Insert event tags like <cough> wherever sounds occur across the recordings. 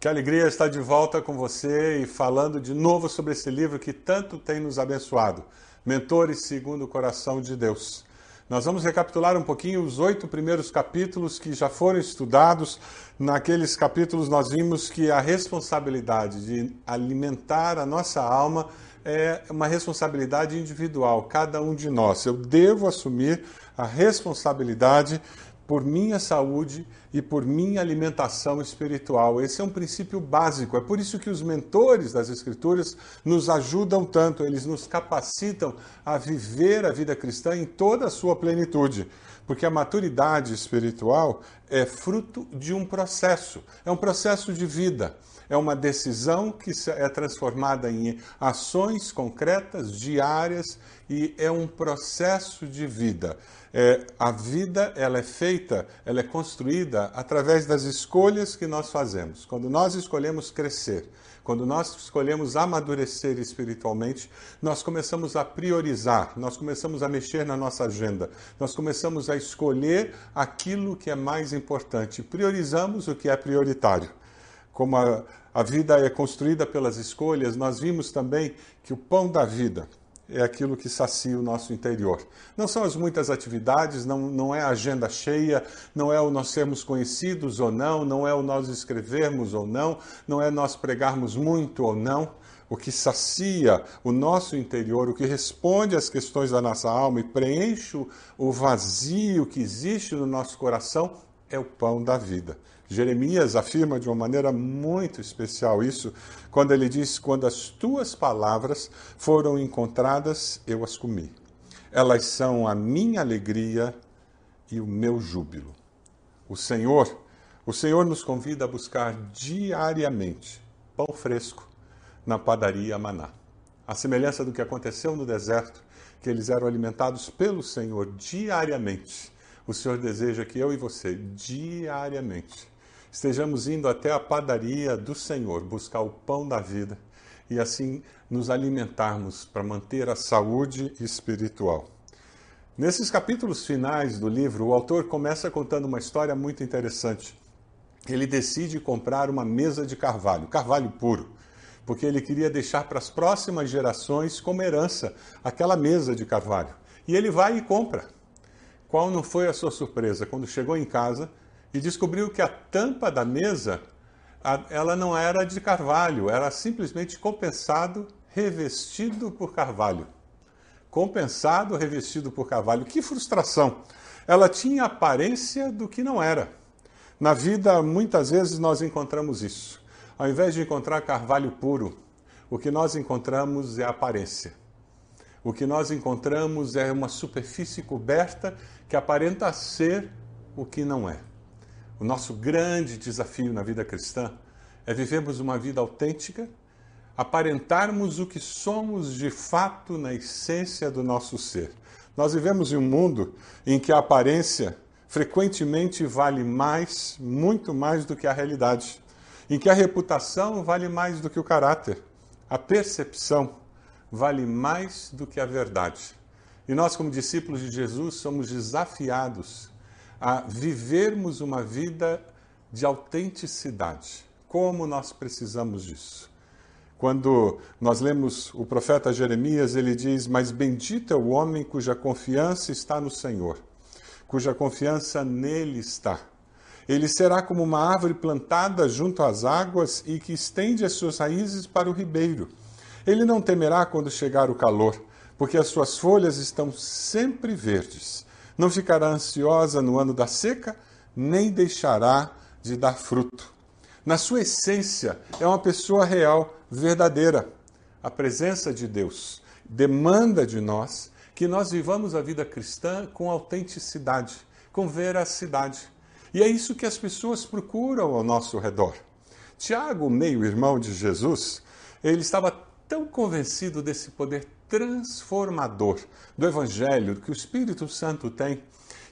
Que alegria estar de volta com você e falando de novo sobre esse livro que tanto tem nos abençoado, Mentores segundo o Coração de Deus. Nós vamos recapitular um pouquinho os oito primeiros capítulos que já foram estudados. Naqueles capítulos, nós vimos que a responsabilidade de alimentar a nossa alma é uma responsabilidade individual, cada um de nós. Eu devo assumir a responsabilidade por minha saúde e por minha alimentação espiritual. Esse é um princípio básico. É por isso que os mentores das Escrituras nos ajudam tanto, eles nos capacitam a viver a vida cristã em toda a sua plenitude. Porque a maturidade espiritual é fruto de um processo, é um processo de vida. É uma decisão que é transformada em ações concretas, diárias, e é um processo de vida. É, a vida ela é feita, ela é construída através das escolhas que nós fazemos. Quando nós escolhemos crescer, quando nós escolhemos amadurecer espiritualmente, nós começamos a priorizar, nós começamos a mexer na nossa agenda, nós começamos a escolher aquilo que é mais importante, priorizamos o que é prioritário como a, a vida é construída pelas escolhas, nós vimos também que o pão da vida é aquilo que sacia o nosso interior. Não são as muitas atividades, não, não é a agenda cheia, não é o nós sermos conhecidos ou não, não é o nós escrevermos ou não, não é nós pregarmos muito ou não. O que sacia o nosso interior, o que responde às questões da nossa alma e preenche o vazio que existe no nosso coração é o pão da vida. Jeremias afirma de uma maneira muito especial isso, quando ele diz: Quando as tuas palavras foram encontradas, eu as comi. Elas são a minha alegria e o meu júbilo. O Senhor, o Senhor nos convida a buscar diariamente pão fresco na padaria Maná. A semelhança do que aconteceu no deserto, que eles eram alimentados pelo Senhor diariamente. O Senhor deseja que eu e você, diariamente, estejamos indo até a padaria do Senhor buscar o pão da vida e assim nos alimentarmos para manter a saúde espiritual. Nesses capítulos finais do livro, o autor começa contando uma história muito interessante. Ele decide comprar uma mesa de carvalho, carvalho puro, porque ele queria deixar para as próximas gerações como herança aquela mesa de carvalho. E ele vai e compra. Qual não foi a sua surpresa quando chegou em casa e descobriu que a tampa da mesa ela não era de carvalho, era simplesmente compensado, revestido por carvalho. Compensado, revestido por carvalho. Que frustração! Ela tinha aparência do que não era. Na vida, muitas vezes nós encontramos isso. Ao invés de encontrar carvalho puro, o que nós encontramos é aparência. O que nós encontramos é uma superfície coberta que aparenta ser o que não é. O nosso grande desafio na vida cristã é vivermos uma vida autêntica, aparentarmos o que somos de fato na essência do nosso ser. Nós vivemos em um mundo em que a aparência frequentemente vale mais, muito mais do que a realidade, em que a reputação vale mais do que o caráter, a percepção vale mais do que a verdade. E nós, como discípulos de Jesus, somos desafiados a vivermos uma vida de autenticidade. Como nós precisamos disso? Quando nós lemos o profeta Jeremias, ele diz: Mas bendito é o homem cuja confiança está no Senhor, cuja confiança nele está. Ele será como uma árvore plantada junto às águas e que estende as suas raízes para o ribeiro. Ele não temerá quando chegar o calor, porque as suas folhas estão sempre verdes não ficará ansiosa no ano da seca, nem deixará de dar fruto. Na sua essência, é uma pessoa real, verdadeira. A presença de Deus demanda de nós que nós vivamos a vida cristã com autenticidade, com veracidade. E é isso que as pessoas procuram ao nosso redor. Tiago, meio-irmão de Jesus, ele estava tão convencido desse poder transformador do Evangelho que o Espírito Santo tem,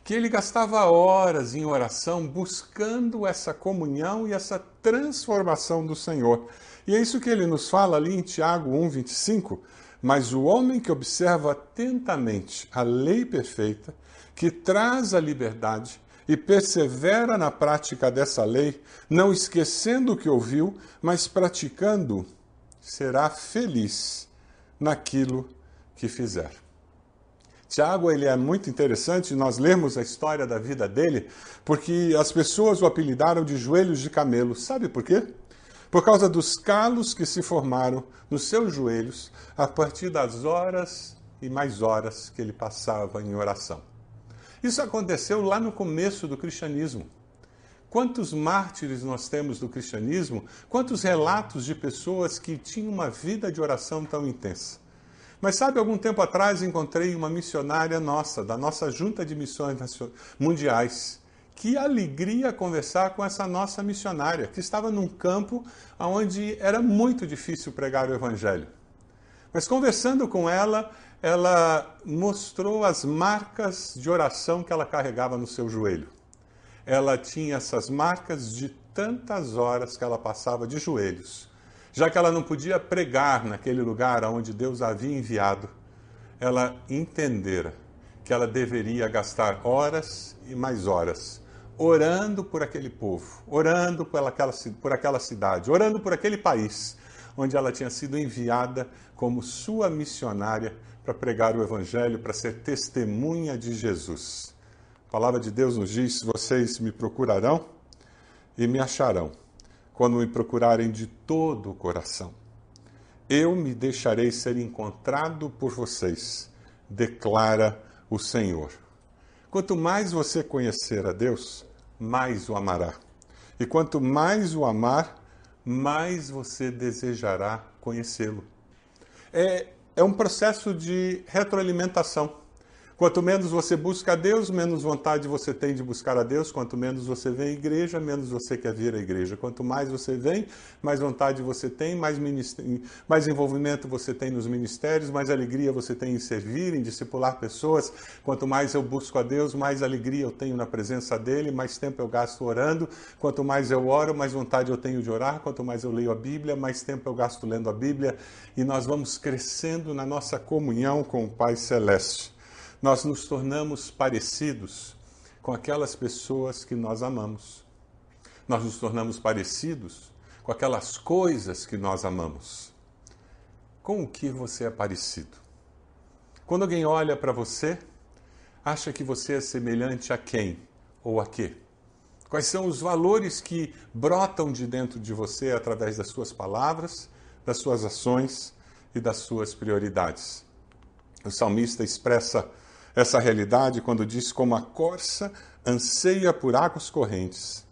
que ele gastava horas em oração buscando essa comunhão e essa transformação do Senhor. E é isso que ele nos fala ali em Tiago 1,25. Mas o homem que observa atentamente a lei perfeita, que traz a liberdade, e persevera na prática dessa lei, não esquecendo o que ouviu, mas praticando, será feliz naquilo que fizer. Tiago ele é muito interessante nós lermos a história da vida dele, porque as pessoas o apelidaram de joelhos de camelo. Sabe por quê? Por causa dos calos que se formaram nos seus joelhos a partir das horas e mais horas que ele passava em oração. Isso aconteceu lá no começo do cristianismo. Quantos mártires nós temos do cristianismo, quantos relatos de pessoas que tinham uma vida de oração tão intensa. Mas sabe, algum tempo atrás encontrei uma missionária nossa, da nossa Junta de Missões Mundiais. Que alegria conversar com essa nossa missionária, que estava num campo onde era muito difícil pregar o Evangelho. Mas conversando com ela, ela mostrou as marcas de oração que ela carregava no seu joelho. Ela tinha essas marcas de tantas horas que ela passava de joelhos, já que ela não podia pregar naquele lugar onde Deus a havia enviado, ela entendera que ela deveria gastar horas e mais horas orando por aquele povo, orando por aquela, por aquela cidade, orando por aquele país onde ela tinha sido enviada como sua missionária para pregar o Evangelho, para ser testemunha de Jesus. Palavra de Deus nos diz: vocês me procurarão e me acharão quando me procurarem de todo o coração. Eu me deixarei ser encontrado por vocês, declara o Senhor. Quanto mais você conhecer a Deus, mais o amará. E quanto mais o amar, mais você desejará conhecê-lo. É, é um processo de retroalimentação. Quanto menos você busca a Deus, menos vontade você tem de buscar a Deus. Quanto menos você vem à igreja, menos você quer vir à igreja. Quanto mais você vem, mais vontade você tem, mais, mais envolvimento você tem nos ministérios, mais alegria você tem em servir, em discipular pessoas. Quanto mais eu busco a Deus, mais alegria eu tenho na presença dEle, mais tempo eu gasto orando. Quanto mais eu oro, mais vontade eu tenho de orar. Quanto mais eu leio a Bíblia, mais tempo eu gasto lendo a Bíblia. E nós vamos crescendo na nossa comunhão com o Pai Celeste nós nos tornamos parecidos com aquelas pessoas que nós amamos. Nós nos tornamos parecidos com aquelas coisas que nós amamos. Com o que você é parecido? Quando alguém olha para você, acha que você é semelhante a quem ou a quê? Quais são os valores que brotam de dentro de você através das suas palavras, das suas ações e das suas prioridades? O salmista expressa essa realidade quando diz: Como a corça anseia por águas correntes,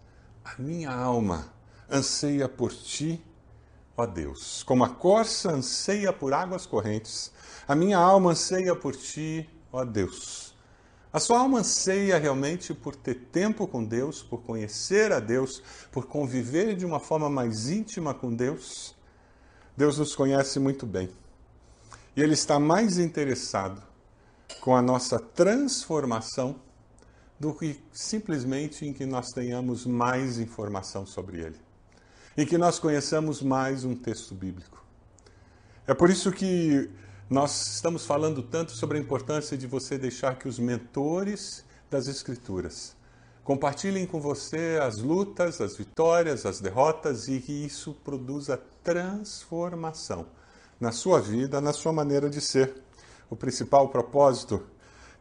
a minha alma anseia por ti, ó Deus. Como a corça anseia por águas correntes, a minha alma anseia por ti, ó Deus. A sua alma anseia realmente por ter tempo com Deus, por conhecer a Deus, por conviver de uma forma mais íntima com Deus. Deus nos conhece muito bem. E Ele está mais interessado com a nossa transformação do que simplesmente em que nós tenhamos mais informação sobre ele, em que nós conheçamos mais um texto bíblico. É por isso que nós estamos falando tanto sobre a importância de você deixar que os mentores das Escrituras compartilhem com você as lutas, as vitórias, as derrotas e que isso produza transformação na sua vida, na sua maneira de ser o principal propósito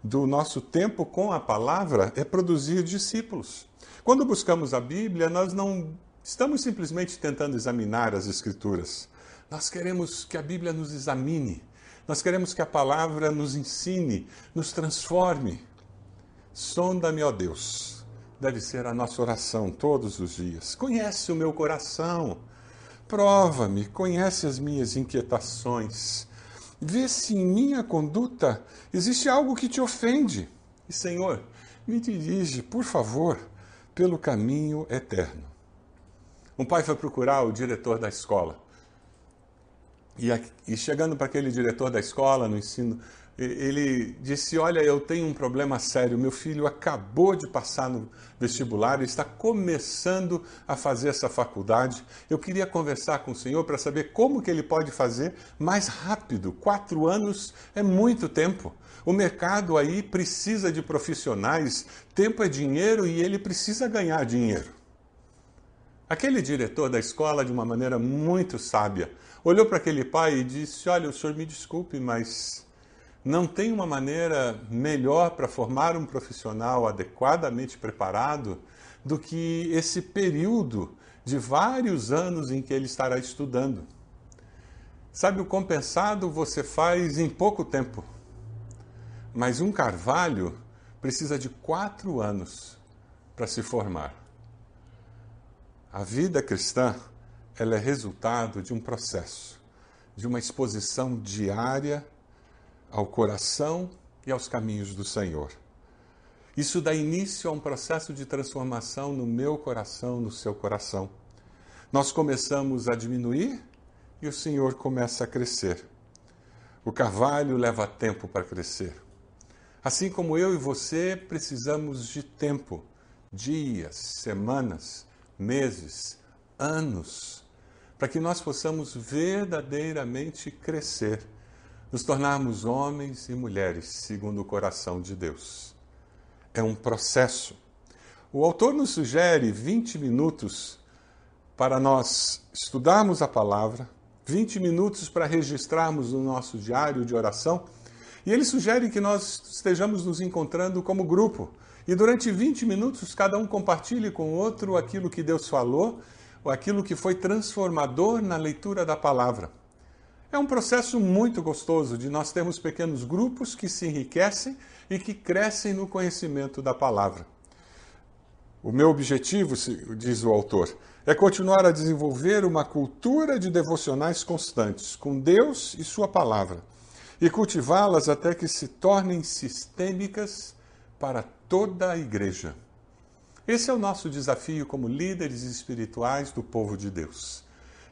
do nosso tempo com a palavra é produzir discípulos. Quando buscamos a Bíblia, nós não estamos simplesmente tentando examinar as Escrituras. Nós queremos que a Bíblia nos examine. Nós queremos que a palavra nos ensine, nos transforme. Sonda-me, ó Deus. Deve ser a nossa oração todos os dias. Conhece o meu coração. Prova-me, conhece as minhas inquietações Vê se em minha conduta existe algo que te ofende. E, Senhor, me dirige, por favor, pelo caminho eterno. Um pai foi procurar o diretor da escola. E, chegando para aquele diretor da escola, no ensino ele disse: Olha, eu tenho um problema sério. Meu filho acabou de passar no vestibular está começando a fazer essa faculdade. Eu queria conversar com o senhor para saber como que ele pode fazer mais rápido. Quatro anos é muito tempo. O mercado aí precisa de profissionais, tempo é dinheiro e ele precisa ganhar dinheiro. Aquele diretor da escola, de uma maneira muito sábia, olhou para aquele pai e disse: Olha, o senhor me desculpe, mas não tem uma maneira melhor para formar um profissional adequadamente preparado do que esse período de vários anos em que ele estará estudando. Sabe, o compensado você faz em pouco tempo, mas um carvalho precisa de quatro anos para se formar. A vida cristã ela é resultado de um processo, de uma exposição diária ao coração e aos caminhos do Senhor. Isso dá início a um processo de transformação no meu coração, no seu coração. Nós começamos a diminuir e o Senhor começa a crescer. O carvalho leva tempo para crescer. Assim como eu e você precisamos de tempo, dias, semanas, meses, anos, para que nós possamos verdadeiramente crescer, nos tornarmos homens e mulheres segundo o coração de Deus é um processo. O autor nos sugere 20 minutos para nós estudarmos a palavra, 20 minutos para registrarmos no nosso diário de oração, e ele sugere que nós estejamos nos encontrando como grupo. E durante 20 minutos, cada um compartilhe com o outro aquilo que Deus falou, ou aquilo que foi transformador na leitura da palavra. É um processo muito gostoso de nós termos pequenos grupos que se enriquecem e que crescem no conhecimento da palavra. O meu objetivo, diz o autor, é continuar a desenvolver uma cultura de devocionais constantes com Deus e Sua palavra e cultivá-las até que se tornem sistêmicas para toda a igreja. Esse é o nosso desafio como líderes espirituais do povo de Deus.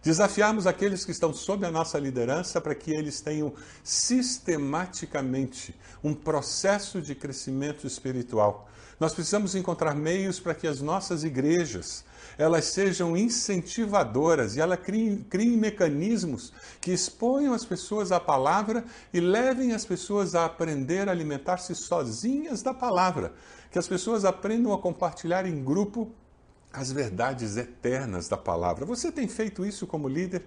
Desafiarmos aqueles que estão sob a nossa liderança para que eles tenham sistematicamente um processo de crescimento espiritual. Nós precisamos encontrar meios para que as nossas igrejas elas sejam incentivadoras e elas criem, criem mecanismos que exponham as pessoas à palavra e levem as pessoas a aprender a alimentar-se sozinhas da palavra. Que as pessoas aprendam a compartilhar em grupo as verdades eternas da palavra. Você tem feito isso como líder?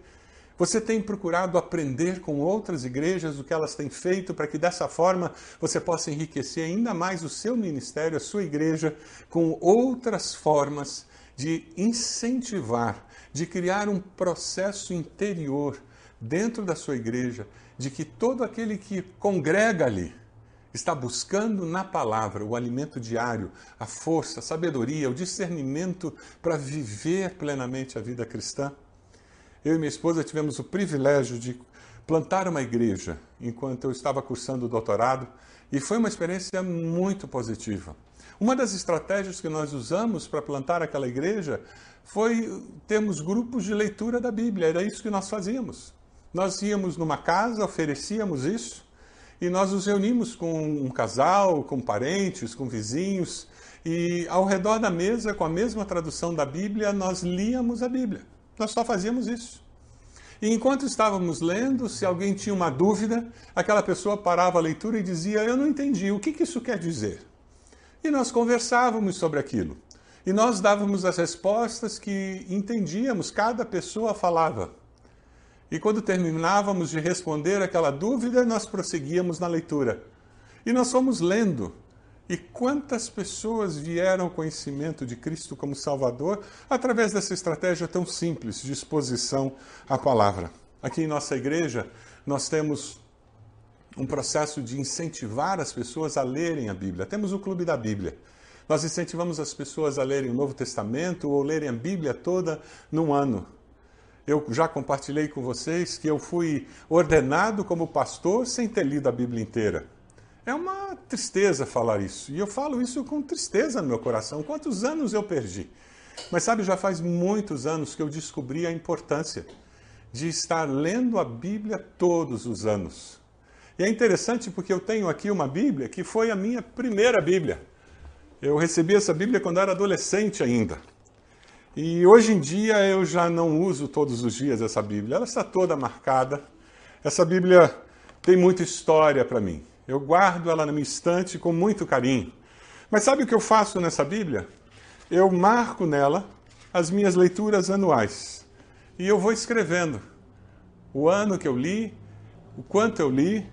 Você tem procurado aprender com outras igrejas o que elas têm feito para que dessa forma você possa enriquecer ainda mais o seu ministério, a sua igreja, com outras formas de incentivar, de criar um processo interior dentro da sua igreja, de que todo aquele que congrega ali, está buscando na palavra o alimento diário, a força, a sabedoria, o discernimento para viver plenamente a vida cristã. Eu e minha esposa tivemos o privilégio de plantar uma igreja enquanto eu estava cursando o doutorado e foi uma experiência muito positiva. Uma das estratégias que nós usamos para plantar aquela igreja foi termos grupos de leitura da Bíblia, era isso que nós fazíamos. Nós íamos numa casa, oferecíamos isso, e nós nos reunimos com um casal, com parentes, com vizinhos, e ao redor da mesa, com a mesma tradução da Bíblia, nós líamos a Bíblia. Nós só fazíamos isso. E enquanto estávamos lendo, se alguém tinha uma dúvida, aquela pessoa parava a leitura e dizia: Eu não entendi, o que, que isso quer dizer? E nós conversávamos sobre aquilo. E nós dávamos as respostas que entendíamos, cada pessoa falava. E quando terminávamos de responder aquela dúvida, nós prosseguíamos na leitura. E nós fomos lendo. E quantas pessoas vieram ao conhecimento de Cristo como Salvador através dessa estratégia tão simples de exposição à palavra. Aqui em nossa igreja, nós temos um processo de incentivar as pessoas a lerem a Bíblia. Temos o Clube da Bíblia. Nós incentivamos as pessoas a lerem o Novo Testamento ou lerem a Bíblia toda num ano. Eu já compartilhei com vocês que eu fui ordenado como pastor sem ter lido a Bíblia inteira. É uma tristeza falar isso. E eu falo isso com tristeza no meu coração. Quantos anos eu perdi? Mas sabe, já faz muitos anos que eu descobri a importância de estar lendo a Bíblia todos os anos. E é interessante porque eu tenho aqui uma Bíblia que foi a minha primeira Bíblia. Eu recebi essa Bíblia quando era adolescente ainda. E hoje em dia eu já não uso todos os dias essa Bíblia, ela está toda marcada. Essa Bíblia tem muita história para mim. Eu guardo ela na minha estante com muito carinho. Mas sabe o que eu faço nessa Bíblia? Eu marco nela as minhas leituras anuais. E eu vou escrevendo o ano que eu li, o quanto eu li,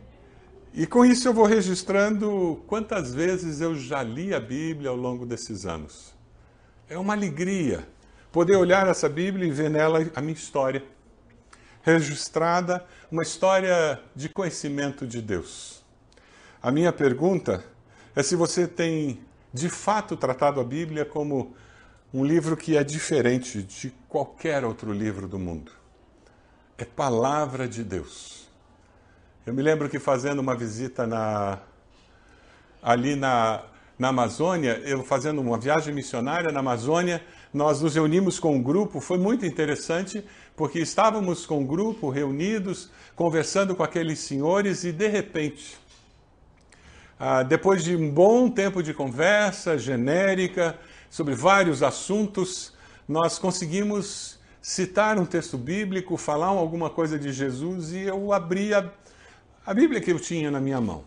e com isso eu vou registrando quantas vezes eu já li a Bíblia ao longo desses anos. É uma alegria poder olhar essa Bíblia e ver nela a minha história. Registrada, uma história de conhecimento de Deus. A minha pergunta é se você tem de fato tratado a Bíblia como um livro que é diferente de qualquer outro livro do mundo. É palavra de Deus. Eu me lembro que fazendo uma visita na, ali na, na Amazônia, eu fazendo uma viagem missionária na Amazônia, nós nos reunimos com um grupo, foi muito interessante, porque estávamos com um grupo reunidos, conversando com aqueles senhores e de repente, ah, depois de um bom tempo de conversa genérica sobre vários assuntos, nós conseguimos citar um texto bíblico, falar alguma coisa de Jesus e eu abri a, a Bíblia que eu tinha na minha mão.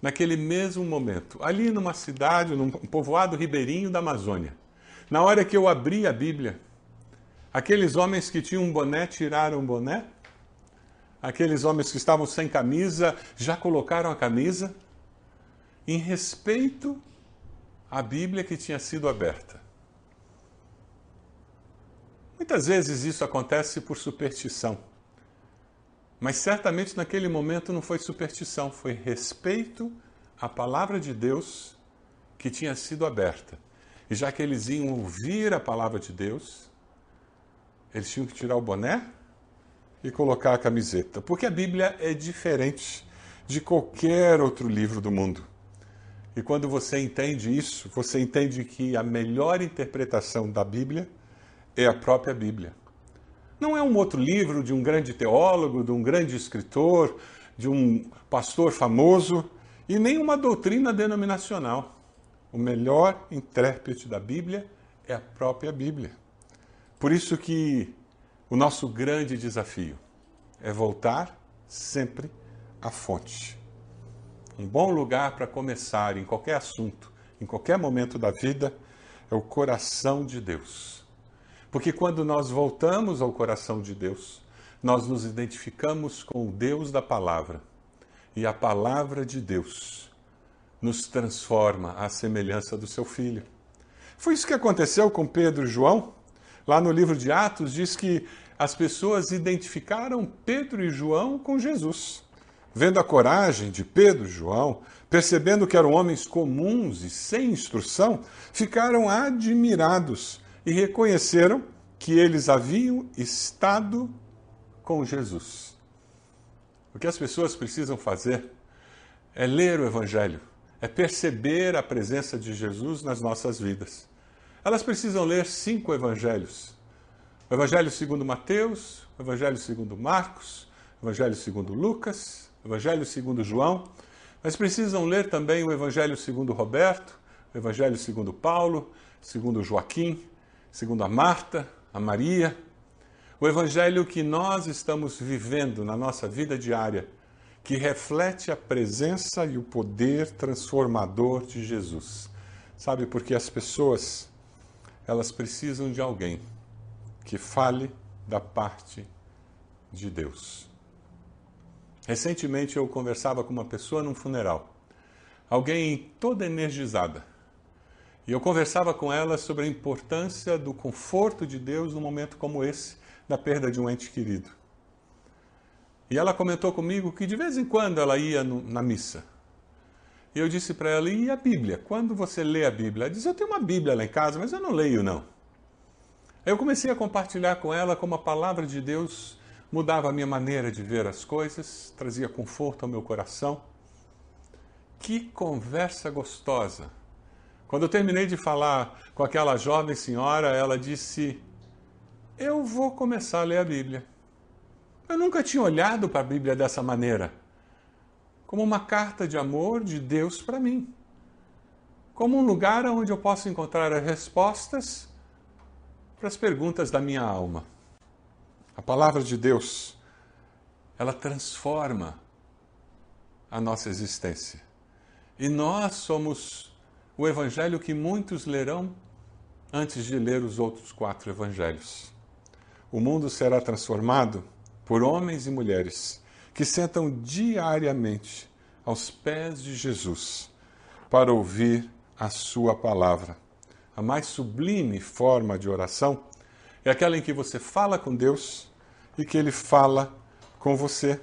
Naquele mesmo momento, ali numa cidade, num povoado ribeirinho da Amazônia. Na hora que eu abri a Bíblia, aqueles homens que tinham um boné tiraram o boné, aqueles homens que estavam sem camisa já colocaram a camisa, em respeito à Bíblia que tinha sido aberta. Muitas vezes isso acontece por superstição. Mas certamente naquele momento não foi superstição, foi respeito à palavra de Deus que tinha sido aberta. E já que eles iam ouvir a palavra de Deus, eles tinham que tirar o boné e colocar a camiseta, porque a Bíblia é diferente de qualquer outro livro do mundo. E quando você entende isso, você entende que a melhor interpretação da Bíblia é a própria Bíblia. Não é um outro livro de um grande teólogo, de um grande escritor, de um pastor famoso, e nem uma doutrina denominacional. O melhor intérprete da Bíblia é a própria Bíblia. Por isso que o nosso grande desafio é voltar sempre à fonte. Um bom lugar para começar em qualquer assunto, em qualquer momento da vida, é o coração de Deus. Porque quando nós voltamos ao coração de Deus, nós nos identificamos com o Deus da palavra. E a palavra de Deus nos transforma à semelhança do seu filho. Foi isso que aconteceu com Pedro e João. Lá no livro de Atos diz que as pessoas identificaram Pedro e João com Jesus. Vendo a coragem de Pedro e João, percebendo que eram homens comuns e sem instrução, ficaram admirados e reconheceram que eles haviam estado com Jesus. O que as pessoas precisam fazer é ler o Evangelho, é perceber a presença de Jesus nas nossas vidas. Elas precisam ler cinco evangelhos: o Evangelho segundo Mateus, o Evangelho segundo Marcos, o Evangelho segundo Lucas, o Evangelho segundo João, mas precisam ler também o Evangelho segundo Roberto, o Evangelho segundo Paulo, segundo Joaquim, segundo a Marta, a Maria, o Evangelho que nós estamos vivendo na nossa vida diária que reflete a presença e o poder transformador de Jesus. Sabe, porque as pessoas, elas precisam de alguém que fale da parte de Deus. Recentemente eu conversava com uma pessoa num funeral, alguém toda energizada. E eu conversava com ela sobre a importância do conforto de Deus num momento como esse, da perda de um ente querido. E ela comentou comigo que de vez em quando ela ia no, na missa. E eu disse para ela: e a Bíblia? Quando você lê a Bíblia? Ela disse: eu tenho uma Bíblia lá em casa, mas eu não leio, não. Eu comecei a compartilhar com ela como a palavra de Deus mudava a minha maneira de ver as coisas, trazia conforto ao meu coração. Que conversa gostosa! Quando eu terminei de falar com aquela jovem senhora, ela disse: Eu vou começar a ler a Bíblia. Eu nunca tinha olhado para a Bíblia dessa maneira como uma carta de amor de Deus para mim, como um lugar onde eu posso encontrar as respostas para as perguntas da minha alma. A palavra de Deus, ela transforma a nossa existência. E nós somos o evangelho que muitos lerão antes de ler os outros quatro evangelhos. O mundo será transformado por homens e mulheres que sentam diariamente aos pés de Jesus para ouvir a Sua palavra. A mais sublime forma de oração é aquela em que você fala com Deus e que Ele fala com você.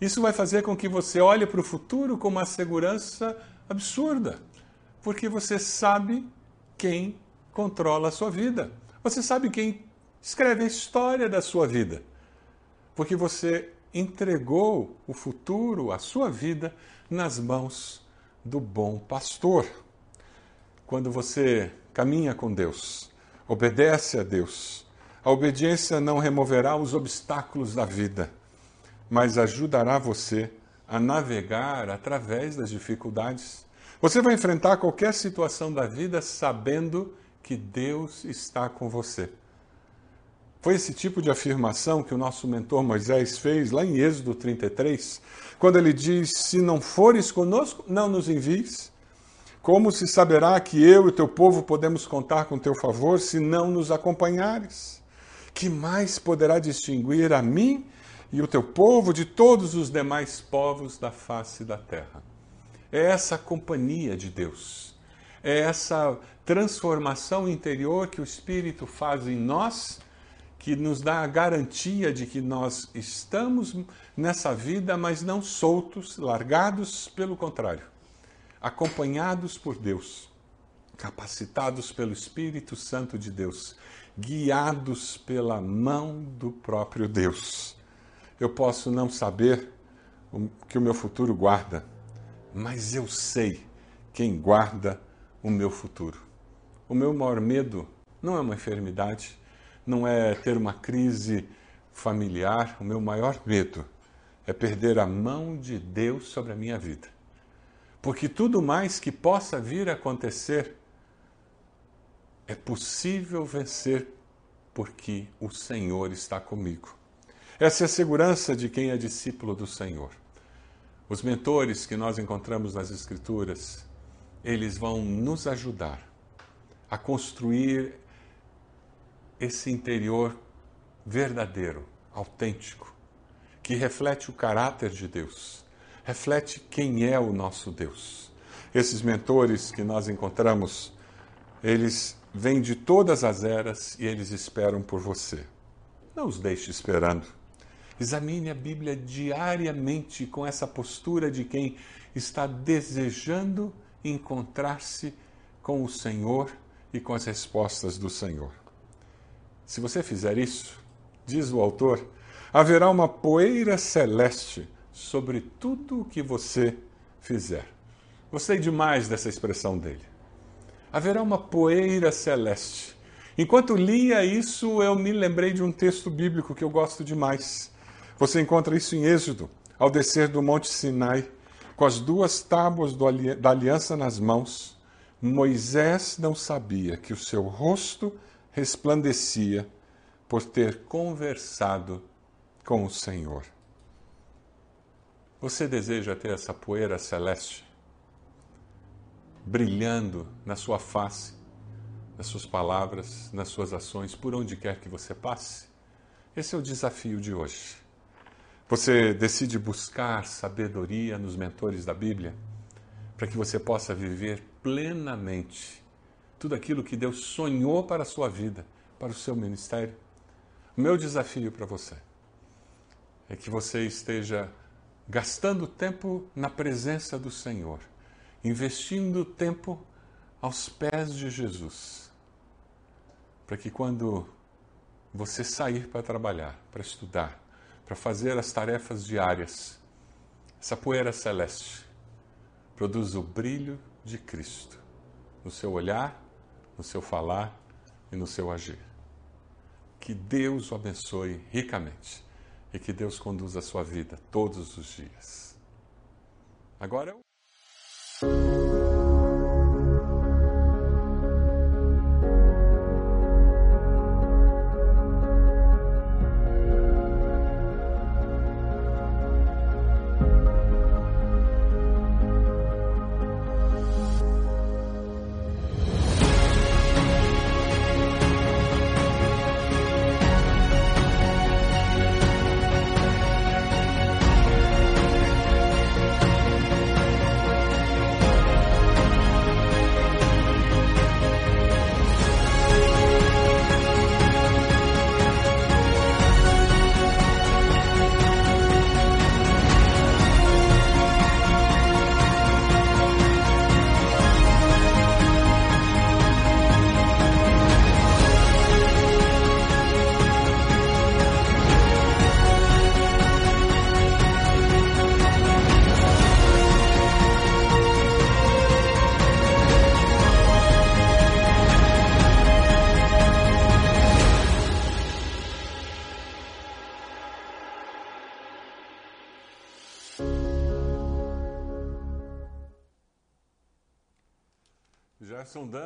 Isso vai fazer com que você olhe para o futuro com uma segurança absurda, porque você sabe quem controla a sua vida. Você sabe quem escreve a história da sua vida. Porque você entregou o futuro, a sua vida, nas mãos do bom pastor. Quando você caminha com Deus, obedece a Deus, a obediência não removerá os obstáculos da vida, mas ajudará você a navegar através das dificuldades. Você vai enfrentar qualquer situação da vida sabendo que Deus está com você. Foi esse tipo de afirmação que o nosso mentor Moisés fez lá em Êxodo 33, quando ele diz: Se não fores conosco, não nos envies. Como se saberá que eu e teu povo podemos contar com teu favor se não nos acompanhares? Que mais poderá distinguir a mim e o teu povo de todos os demais povos da face da terra? É essa companhia de Deus, é essa transformação interior que o Espírito faz em nós, que nos dá a garantia de que nós estamos nessa vida, mas não soltos, largados, pelo contrário, acompanhados por Deus, capacitados pelo Espírito Santo de Deus, guiados pela mão do próprio Deus. Eu posso não saber o que o meu futuro guarda, mas eu sei quem guarda o meu futuro. O meu maior medo não é uma enfermidade, não é ter uma crise familiar. O meu maior medo é perder a mão de Deus sobre a minha vida. Porque tudo mais que possa vir a acontecer é possível vencer porque o Senhor está comigo. Essa é a segurança de quem é discípulo do Senhor. Os mentores que nós encontramos nas Escrituras, eles vão nos ajudar a construir esse interior verdadeiro, autêntico, que reflete o caráter de Deus, reflete quem é o nosso Deus. Esses mentores que nós encontramos, eles vêm de todas as eras e eles esperam por você. Não os deixe esperando. Examine a Bíblia diariamente com essa postura de quem está desejando encontrar-se com o Senhor e com as respostas do Senhor. Se você fizer isso, diz o autor, haverá uma poeira celeste sobre tudo o que você fizer. Gostei demais dessa expressão dele. Haverá uma poeira celeste. Enquanto lia isso, eu me lembrei de um texto bíblico que eu gosto demais. Você encontra isso em Êxodo, ao descer do Monte Sinai, com as duas tábuas da aliança nas mãos. Moisés não sabia que o seu rosto resplandecia por ter conversado com o Senhor. Você deseja ter essa poeira celeste brilhando na sua face, nas suas palavras, nas suas ações, por onde quer que você passe? Esse é o desafio de hoje. Você decide buscar sabedoria nos mentores da Bíblia para que você possa viver plenamente tudo aquilo que Deus sonhou para a sua vida, para o seu ministério. O meu desafio para você é que você esteja gastando tempo na presença do Senhor, investindo tempo aos pés de Jesus, para que quando você sair para trabalhar, para estudar, para fazer as tarefas diárias, essa poeira celeste produz o brilho de Cristo no seu olhar, no seu falar e no seu agir. Que Deus o abençoe ricamente e que Deus conduza a sua vida todos os dias. Agora eu.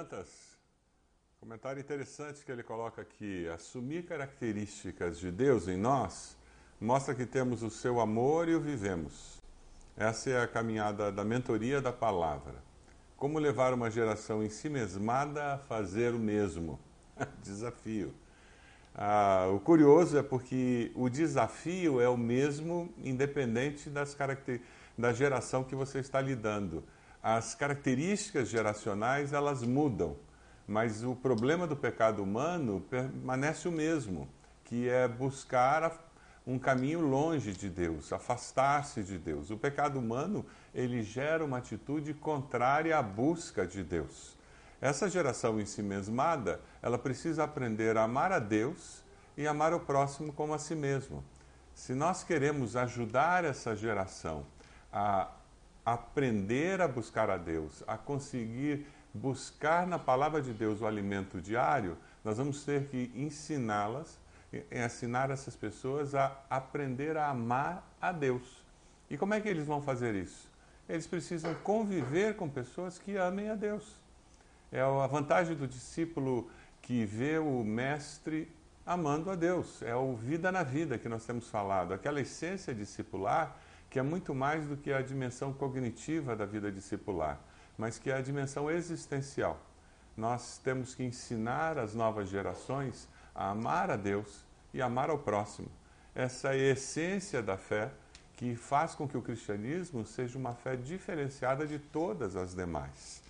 Dantas, comentário interessante que ele coloca aqui: assumir características de Deus em nós mostra que temos o seu amor e o vivemos. Essa é a caminhada da mentoria da palavra. Como levar uma geração em si mesmada a fazer o mesmo? <laughs> Desafio. Ah, o curioso é porque o desafio é o mesmo, independente das da geração que você está lidando. As características geracionais elas mudam, mas o problema do pecado humano permanece o mesmo, que é buscar um caminho longe de Deus, afastar-se de Deus. O pecado humano ele gera uma atitude contrária à busca de Deus. Essa geração em si mesmada, ela precisa aprender a amar a Deus e amar o próximo como a si mesmo. Se nós queremos ajudar essa geração a aprender a buscar a Deus, a conseguir buscar na palavra de Deus o alimento diário, nós vamos ter que ensiná-las, ensinar essas pessoas a aprender a amar a Deus. E como é que eles vão fazer isso? Eles precisam conviver com pessoas que amem a Deus. É a vantagem do discípulo que vê o mestre amando a Deus. É o vida na vida que nós temos falado. Aquela essência discipular que é muito mais do que a dimensão cognitiva da vida discipular, mas que é a dimensão existencial. Nós temos que ensinar as novas gerações a amar a Deus e amar ao próximo. Essa é a essência da fé que faz com que o cristianismo seja uma fé diferenciada de todas as demais.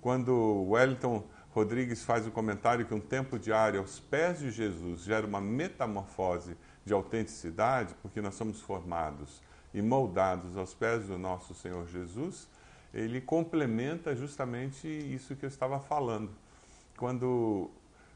Quando Wellington Rodrigues faz o comentário que um tempo diário aos pés de Jesus gera uma metamorfose de autenticidade, porque nós somos formados e moldados aos pés do nosso Senhor Jesus, ele complementa justamente isso que eu estava falando. Quando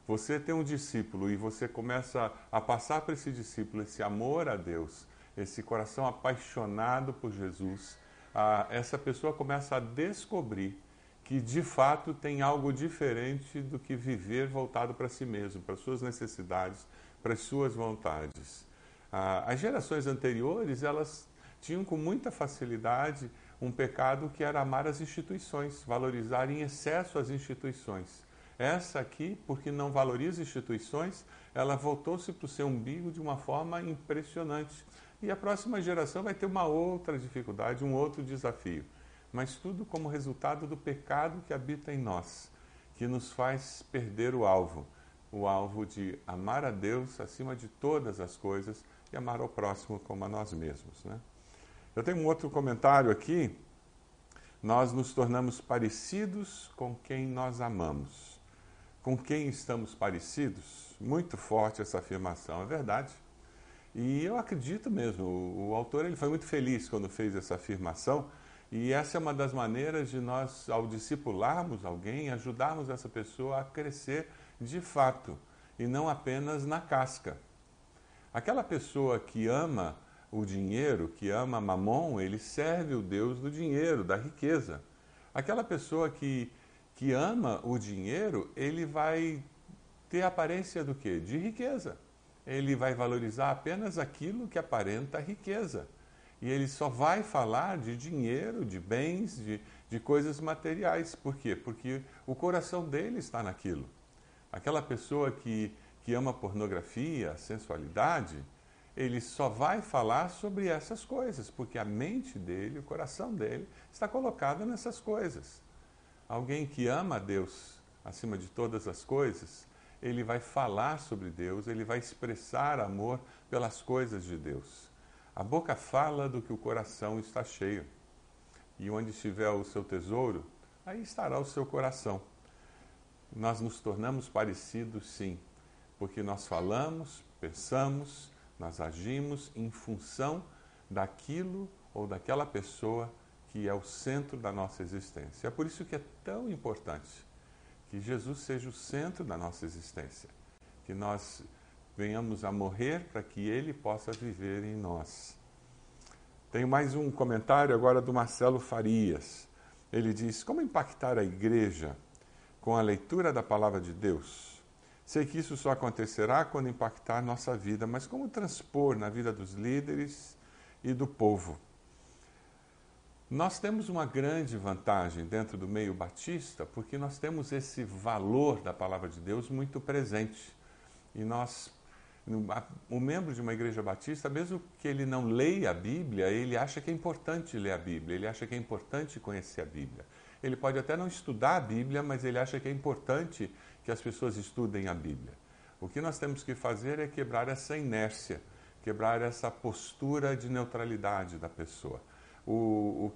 você tem um discípulo e você começa a passar para esse discípulo esse amor a Deus, esse coração apaixonado por Jesus, a, essa pessoa começa a descobrir que de fato tem algo diferente do que viver voltado para si mesmo, para suas necessidades, para as suas vontades. as gerações anteriores, elas tinham com muita facilidade um pecado que era amar as instituições, valorizar em excesso as instituições. Essa aqui, porque não valoriza instituições, ela voltou-se para o seu umbigo de uma forma impressionante. E a próxima geração vai ter uma outra dificuldade, um outro desafio. Mas tudo como resultado do pecado que habita em nós, que nos faz perder o alvo o alvo de amar a Deus acima de todas as coisas e amar ao próximo como a nós mesmos. Né? Eu tenho um outro comentário aqui. Nós nos tornamos parecidos com quem nós amamos. Com quem estamos parecidos? Muito forte essa afirmação, é verdade. E eu acredito mesmo, o, autor ele foi muito feliz quando fez essa afirmação, e essa é uma das maneiras de nós, ao discipularmos alguém, ajudarmos essa pessoa a crescer de fato, e não apenas na casca. Aquela pessoa que ama o dinheiro, que ama Mamon, ele serve o Deus do dinheiro, da riqueza. Aquela pessoa que, que ama o dinheiro, ele vai ter aparência do quê? De riqueza. Ele vai valorizar apenas aquilo que aparenta riqueza. E ele só vai falar de dinheiro, de bens, de, de coisas materiais. Por quê? Porque o coração dele está naquilo. Aquela pessoa que, que ama pornografia, sensualidade, ele só vai falar sobre essas coisas, porque a mente dele, o coração dele, está colocado nessas coisas. Alguém que ama a Deus acima de todas as coisas, ele vai falar sobre Deus, ele vai expressar amor pelas coisas de Deus. A boca fala do que o coração está cheio. E onde estiver o seu tesouro, aí estará o seu coração. Nós nos tornamos parecidos, sim, porque nós falamos, pensamos, nós agimos em função daquilo ou daquela pessoa que é o centro da nossa existência. É por isso que é tão importante que Jesus seja o centro da nossa existência, que nós venhamos a morrer para que Ele possa viver em nós. Tenho mais um comentário agora do Marcelo Farias. Ele diz: Como impactar a igreja com a leitura da palavra de Deus? Sei que isso só acontecerá quando impactar nossa vida, mas como transpor na vida dos líderes e do povo? Nós temos uma grande vantagem dentro do meio batista, porque nós temos esse valor da palavra de Deus muito presente. E nós, o membro de uma igreja batista, mesmo que ele não leia a Bíblia, ele acha que é importante ler a Bíblia, ele acha que é importante conhecer a Bíblia. Ele pode até não estudar a Bíblia, mas ele acha que é importante que as pessoas estudem a Bíblia. O que nós temos que fazer é quebrar essa inércia, quebrar essa postura de neutralidade da pessoa o, o,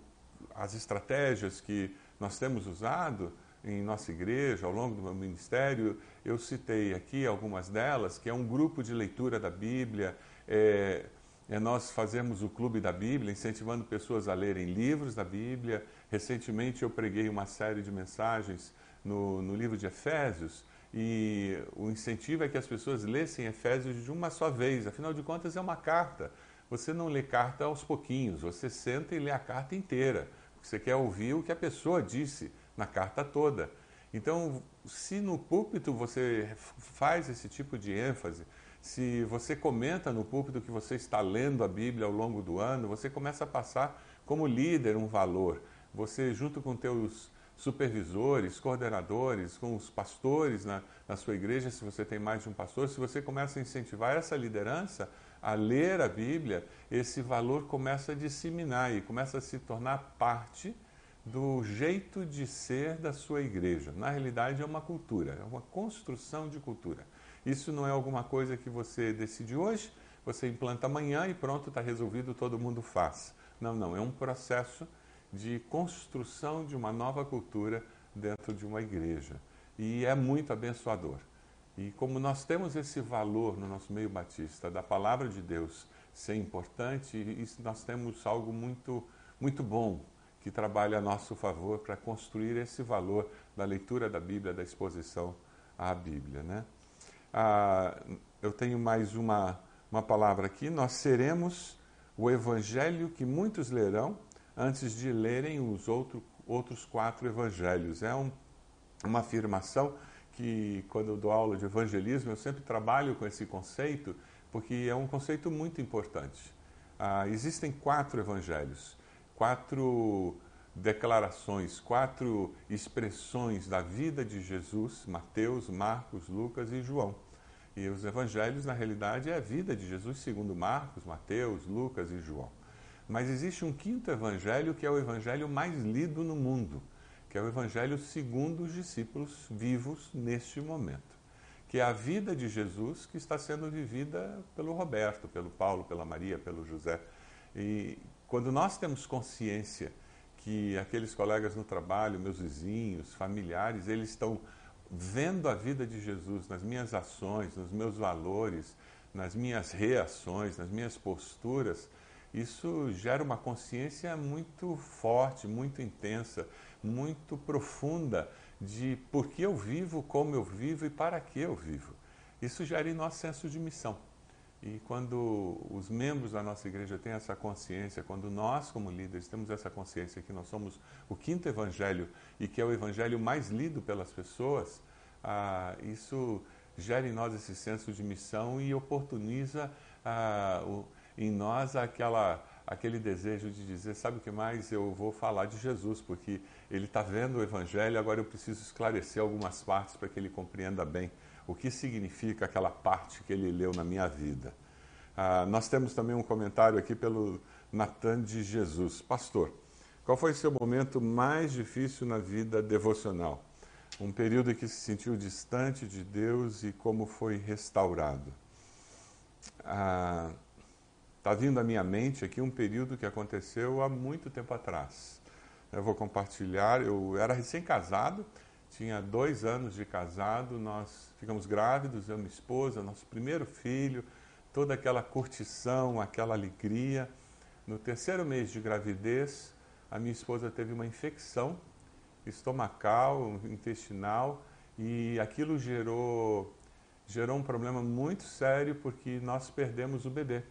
as estratégias que nós temos usado em nossa igreja, ao longo do meu ministério, eu citei aqui algumas delas, que é um grupo de leitura da Bíblia, é, é nós fazemos o Clube da Bíblia, incentivando pessoas a lerem livros da Bíblia. Recentemente eu preguei uma série de mensagens no, no livro de Efésios, e o incentivo é que as pessoas lessem Efésios de uma só vez, afinal de contas é uma carta. Você não lê carta aos pouquinhos, você senta e lê a carta inteira. Você quer ouvir o que a pessoa disse na carta toda. Então, se no púlpito você faz esse tipo de ênfase, se você comenta no púlpito que você está lendo a Bíblia ao longo do ano, você começa a passar como líder um valor. Você, junto com teus supervisores, coordenadores, com os pastores na, na sua igreja, se você tem mais de um pastor, se você começa a incentivar essa liderança, a ler a Bíblia, esse valor começa a disseminar e começa a se tornar parte do jeito de ser da sua igreja. Na realidade, é uma cultura, é uma construção de cultura. Isso não é alguma coisa que você decide hoje, você implanta amanhã e pronto, está resolvido, todo mundo faz. Não, não, é um processo de construção de uma nova cultura dentro de uma igreja. E é muito abençoador. E como nós temos esse valor no nosso meio batista da palavra de Deus ser importante, isso nós temos algo muito, muito bom que trabalha a nosso favor para construir esse valor da leitura da Bíblia, da exposição à Bíblia. Né? Ah, eu tenho mais uma, uma palavra aqui. Nós seremos o evangelho que muitos lerão antes de lerem os outro, outros quatro evangelhos. É um, uma afirmação que quando eu dou aula de evangelismo, eu sempre trabalho com esse conceito, porque é um conceito muito importante. Ah, existem quatro evangelhos, quatro declarações, quatro expressões da vida de Jesus: Mateus, Marcos, Lucas e João. E os evangelhos, na realidade, é a vida de Jesus segundo Marcos, Mateus, Lucas e João. Mas existe um quinto evangelho que é o evangelho mais lido no mundo que é o Evangelho segundo os discípulos vivos neste momento, que é a vida de Jesus que está sendo vivida pelo Roberto, pelo Paulo, pela Maria, pelo José. E quando nós temos consciência que aqueles colegas no trabalho, meus vizinhos, familiares, eles estão vendo a vida de Jesus nas minhas ações, nos meus valores, nas minhas reações, nas minhas posturas, isso gera uma consciência muito forte, muito intensa, muito profunda de por que eu vivo, como eu vivo e para que eu vivo. Isso gera em nós senso de missão. E quando os membros da nossa igreja têm essa consciência, quando nós, como líderes, temos essa consciência que nós somos o quinto evangelho e que é o evangelho mais lido pelas pessoas, ah, isso gera em nós esse senso de missão e oportuniza ah, o, em nós aquela, aquele desejo de dizer: sabe o que mais? Eu vou falar de Jesus, porque ele está vendo o Evangelho, agora eu preciso esclarecer algumas partes para que ele compreenda bem o que significa aquela parte que ele leu na minha vida. Ah, nós temos também um comentário aqui pelo Natan de Jesus. Pastor, qual foi o seu momento mais difícil na vida devocional? Um período em que se sentiu distante de Deus e como foi restaurado? Ah, Está vindo à minha mente aqui um período que aconteceu há muito tempo atrás. Eu vou compartilhar. Eu era recém-casado, tinha dois anos de casado, nós ficamos grávidos, eu e minha esposa, nosso primeiro filho, toda aquela curtição, aquela alegria. No terceiro mês de gravidez, a minha esposa teve uma infecção estomacal, intestinal, e aquilo gerou, gerou um problema muito sério porque nós perdemos o bebê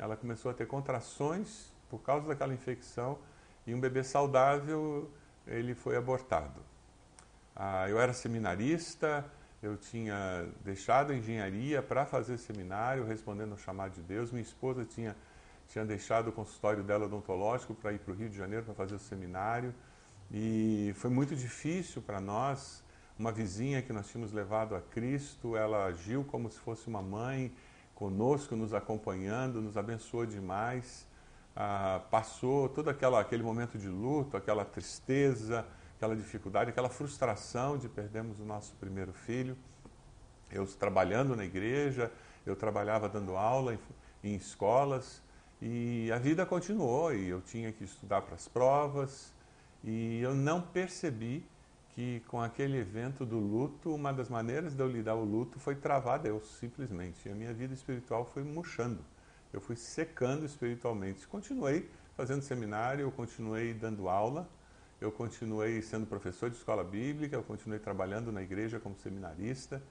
ela começou a ter contrações por causa daquela infecção e um bebê saudável ele foi abortado. Ah, eu era seminarista, eu tinha deixado a engenharia para fazer seminário, respondendo ao chamado de Deus. Minha esposa tinha tinha deixado o consultório dela odontológico para ir para o Rio de Janeiro para fazer o seminário. E foi muito difícil para nós. Uma vizinha que nós tínhamos levado a Cristo, ela agiu como se fosse uma mãe conosco, nos acompanhando, nos abençoou demais. Ah, passou todo aquela, aquele momento de luto, aquela tristeza, aquela dificuldade, aquela frustração de perdermos o nosso primeiro filho. Eu trabalhando na igreja, eu trabalhava dando aula em, em escolas e a vida continuou e eu tinha que estudar para as provas e eu não percebi que com aquele evento do luto, uma das maneiras de eu lidar o luto foi travar Deus, simplesmente. E a minha vida espiritual foi murchando. Eu fui secando espiritualmente. Continuei fazendo seminário, eu continuei dando aula, eu continuei sendo professor de escola bíblica, eu continuei trabalhando na igreja como seminarista,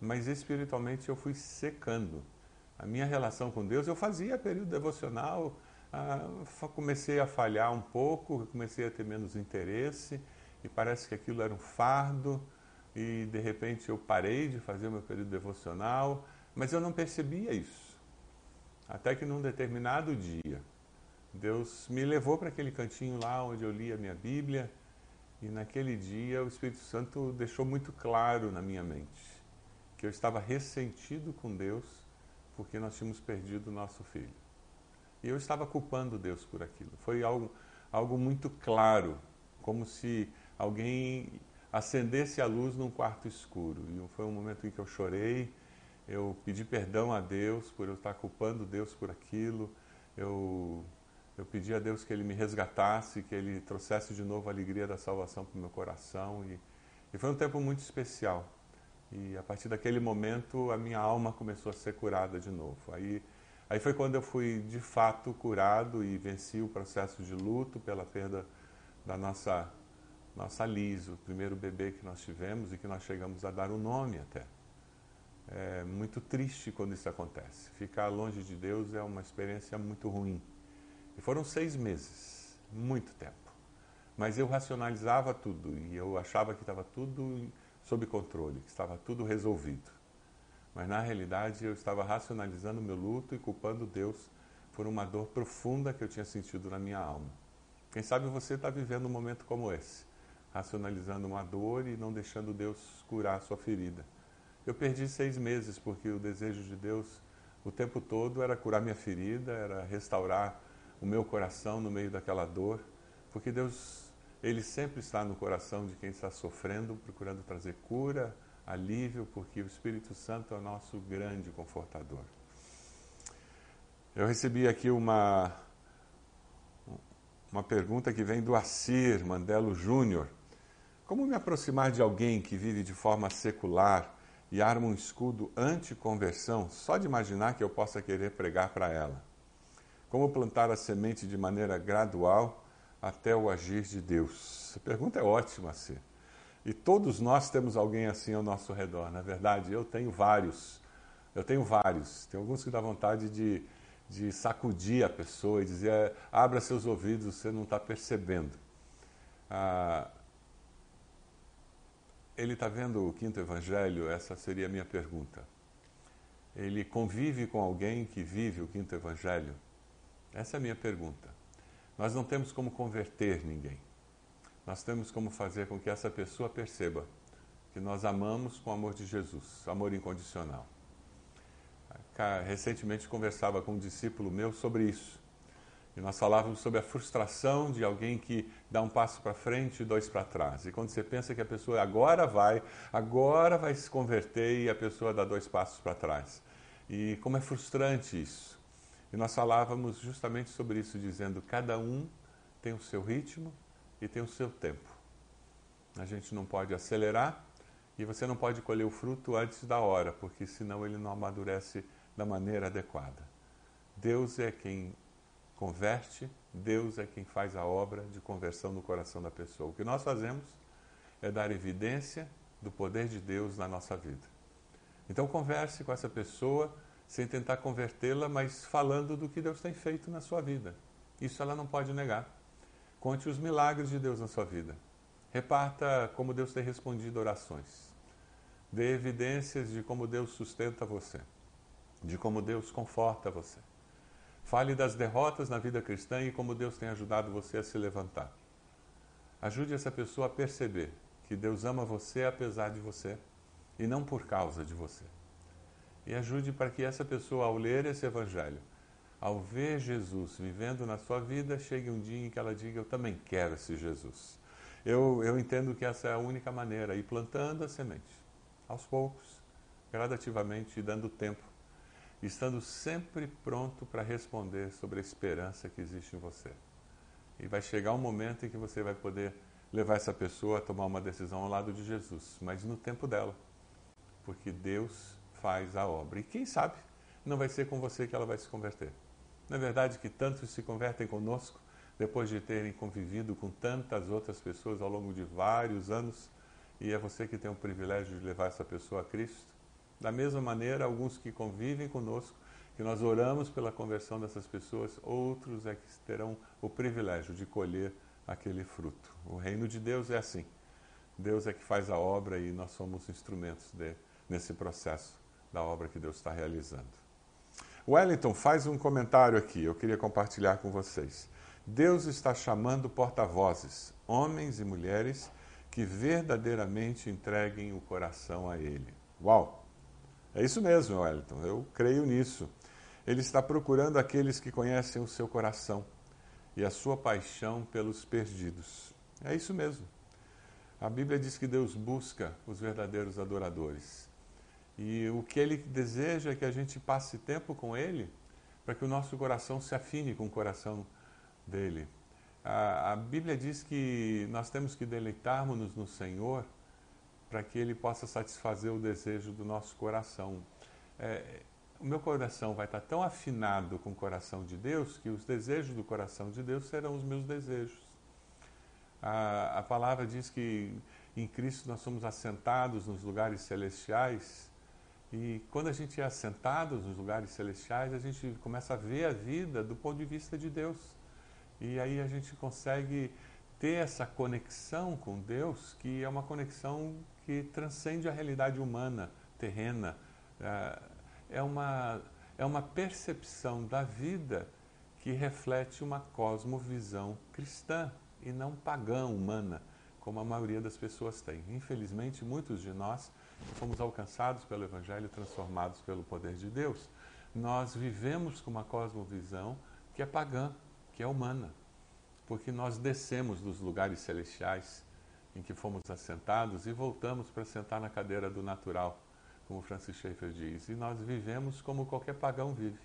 mas espiritualmente eu fui secando. A minha relação com Deus, eu fazia período devocional, ah, comecei a falhar um pouco, comecei a ter menos interesse e parece que aquilo era um fardo e de repente eu parei de fazer o meu período devocional, mas eu não percebia isso. Até que num determinado dia, Deus me levou para aquele cantinho lá onde eu lia a minha Bíblia e naquele dia o Espírito Santo deixou muito claro na minha mente que eu estava ressentido com Deus porque nós tínhamos perdido o nosso filho. E eu estava culpando Deus por aquilo. Foi algo, algo muito claro, como se alguém acendesse a luz num quarto escuro. E foi um momento em que eu chorei, eu pedi perdão a Deus por eu estar culpando Deus por aquilo. Eu, eu pedi a Deus que Ele me resgatasse, que Ele trouxesse de novo a alegria da salvação para o meu coração. E, e foi um tempo muito especial. E a partir daquele momento a minha alma começou a ser curada de novo. Aí Aí foi quando eu fui de fato curado e venci o processo de luto pela perda da nossa nossa Liz, o primeiro bebê que nós tivemos e que nós chegamos a dar o um nome até. É muito triste quando isso acontece. Ficar longe de Deus é uma experiência muito ruim. E foram seis meses, muito tempo. Mas eu racionalizava tudo e eu achava que estava tudo sob controle, que estava tudo resolvido. Mas na realidade eu estava racionalizando meu luto e culpando Deus por uma dor profunda que eu tinha sentido na minha alma. Quem sabe você está vivendo um momento como esse, racionalizando uma dor e não deixando Deus curar a sua ferida. Eu perdi seis meses porque o desejo de Deus o tempo todo era curar minha ferida, era restaurar o meu coração no meio daquela dor, porque Deus, Ele sempre está no coração de quem está sofrendo, procurando trazer cura, alívio, porque o Espírito Santo é o nosso grande confortador. Eu recebi aqui uma, uma pergunta que vem do Assir Mandelo Júnior. Como me aproximar de alguém que vive de forma secular e arma um escudo anti-conversão só de imaginar que eu possa querer pregar para ela? Como plantar a semente de maneira gradual até o agir de Deus? A pergunta é ótima, Assir. E todos nós temos alguém assim ao nosso redor, na é verdade. Eu tenho vários. Eu tenho vários. Tem alguns que dá vontade de, de sacudir a pessoa e dizer: abra seus ouvidos, você não está percebendo. Ah, ele está vendo o quinto evangelho? Essa seria a minha pergunta. Ele convive com alguém que vive o quinto evangelho? Essa é a minha pergunta. Nós não temos como converter ninguém nós temos como fazer com que essa pessoa perceba que nós amamos com o amor de Jesus, amor incondicional. Recentemente conversava com um discípulo meu sobre isso. E nós falávamos sobre a frustração de alguém que dá um passo para frente e dois para trás. E quando você pensa que a pessoa agora vai, agora vai se converter e a pessoa dá dois passos para trás. E como é frustrante isso. E nós falávamos justamente sobre isso, dizendo: cada um tem o seu ritmo, e tem o seu tempo. A gente não pode acelerar e você não pode colher o fruto antes da hora, porque senão ele não amadurece da maneira adequada. Deus é quem converte, Deus é quem faz a obra de conversão no coração da pessoa. O que nós fazemos é dar evidência do poder de Deus na nossa vida. Então converse com essa pessoa sem tentar convertê-la, mas falando do que Deus tem feito na sua vida. Isso ela não pode negar. Conte os milagres de Deus na sua vida. Reparta como Deus tem respondido orações. Dê evidências de como Deus sustenta você, de como Deus conforta você. Fale das derrotas na vida cristã e como Deus tem ajudado você a se levantar. Ajude essa pessoa a perceber que Deus ama você apesar de você e não por causa de você. E ajude para que essa pessoa, ao ler esse evangelho, ao ver Jesus vivendo na sua vida, chegue um dia em que ela diga: Eu também quero esse Jesus. Eu, eu entendo que essa é a única maneira, ir plantando a semente, aos poucos, gradativamente, e dando tempo, estando sempre pronto para responder sobre a esperança que existe em você. E vai chegar um momento em que você vai poder levar essa pessoa a tomar uma decisão ao lado de Jesus, mas no tempo dela, porque Deus faz a obra. E quem sabe não vai ser com você que ela vai se converter. Não é verdade que tantos se convertem conosco depois de terem convivido com tantas outras pessoas ao longo de vários anos e é você que tem o privilégio de levar essa pessoa a Cristo? Da mesma maneira, alguns que convivem conosco, que nós oramos pela conversão dessas pessoas, outros é que terão o privilégio de colher aquele fruto. O reino de Deus é assim. Deus é que faz a obra e nós somos instrumentos nesse processo da obra que Deus está realizando. Wellington faz um comentário aqui, eu queria compartilhar com vocês. Deus está chamando porta-vozes, homens e mulheres que verdadeiramente entreguem o coração a Ele. Uau! É isso mesmo, Wellington, eu creio nisso. Ele está procurando aqueles que conhecem o seu coração e a sua paixão pelos perdidos. É isso mesmo. A Bíblia diz que Deus busca os verdadeiros adoradores. E o que ele deseja é que a gente passe tempo com ele para que o nosso coração se afine com o coração dele. A, a Bíblia diz que nós temos que deleitarmos-nos no Senhor para que ele possa satisfazer o desejo do nosso coração. É, o meu coração vai estar tão afinado com o coração de Deus que os desejos do coração de Deus serão os meus desejos. A, a palavra diz que em Cristo nós somos assentados nos lugares celestiais e quando a gente é assentado nos lugares celestiais, a gente começa a ver a vida do ponto de vista de Deus. E aí a gente consegue ter essa conexão com Deus, que é uma conexão que transcende a realidade humana, terrena. É uma, é uma percepção da vida que reflete uma cosmovisão cristã e não pagã humana, como a maioria das pessoas tem. Infelizmente, muitos de nós fomos alcançados pelo Evangelho, transformados pelo poder de Deus, nós vivemos com uma cosmovisão que é pagã, que é humana, porque nós descemos dos lugares celestiais em que fomos assentados e voltamos para sentar na cadeira do natural, como Francis Schaeffer diz, e nós vivemos como qualquer pagão vive.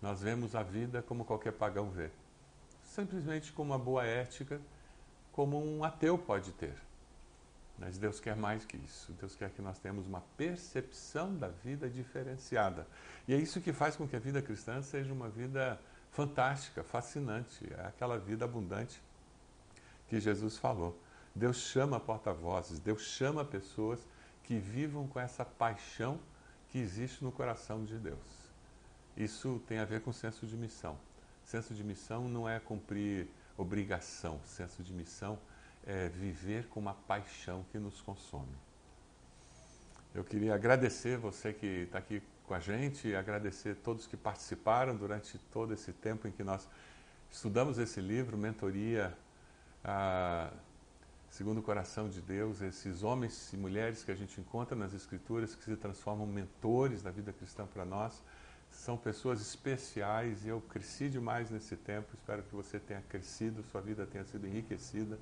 Nós vemos a vida como qualquer pagão vê, simplesmente com uma boa ética, como um ateu pode ter. Mas Deus quer mais que isso. Deus quer que nós tenhamos uma percepção da vida diferenciada. E é isso que faz com que a vida cristã seja uma vida fantástica, fascinante. É aquela vida abundante que Jesus falou. Deus chama porta-vozes, Deus chama pessoas que vivam com essa paixão que existe no coração de Deus. Isso tem a ver com senso de missão. Senso de missão não é cumprir obrigação, senso de missão é, viver com uma paixão que nos consome. Eu queria agradecer você que está aqui com a gente agradecer todos que participaram durante todo esse tempo em que nós estudamos esse livro, Mentoria Segundo o Coração de Deus, esses homens e mulheres que a gente encontra nas Escrituras que se transformam mentores da vida cristã para nós. São pessoas especiais e eu cresci demais nesse tempo. Espero que você tenha crescido, sua vida tenha sido enriquecida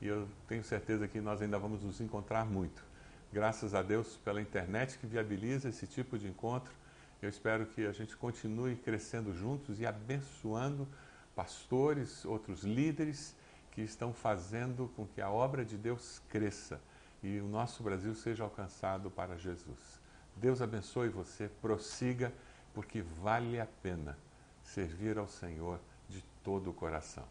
e eu tenho certeza que nós ainda vamos nos encontrar muito. Graças a Deus pela internet que viabiliza esse tipo de encontro. Eu espero que a gente continue crescendo juntos e abençoando pastores, outros líderes que estão fazendo com que a obra de Deus cresça e o nosso Brasil seja alcançado para Jesus. Deus abençoe você, prossiga, porque vale a pena servir ao Senhor de todo o coração.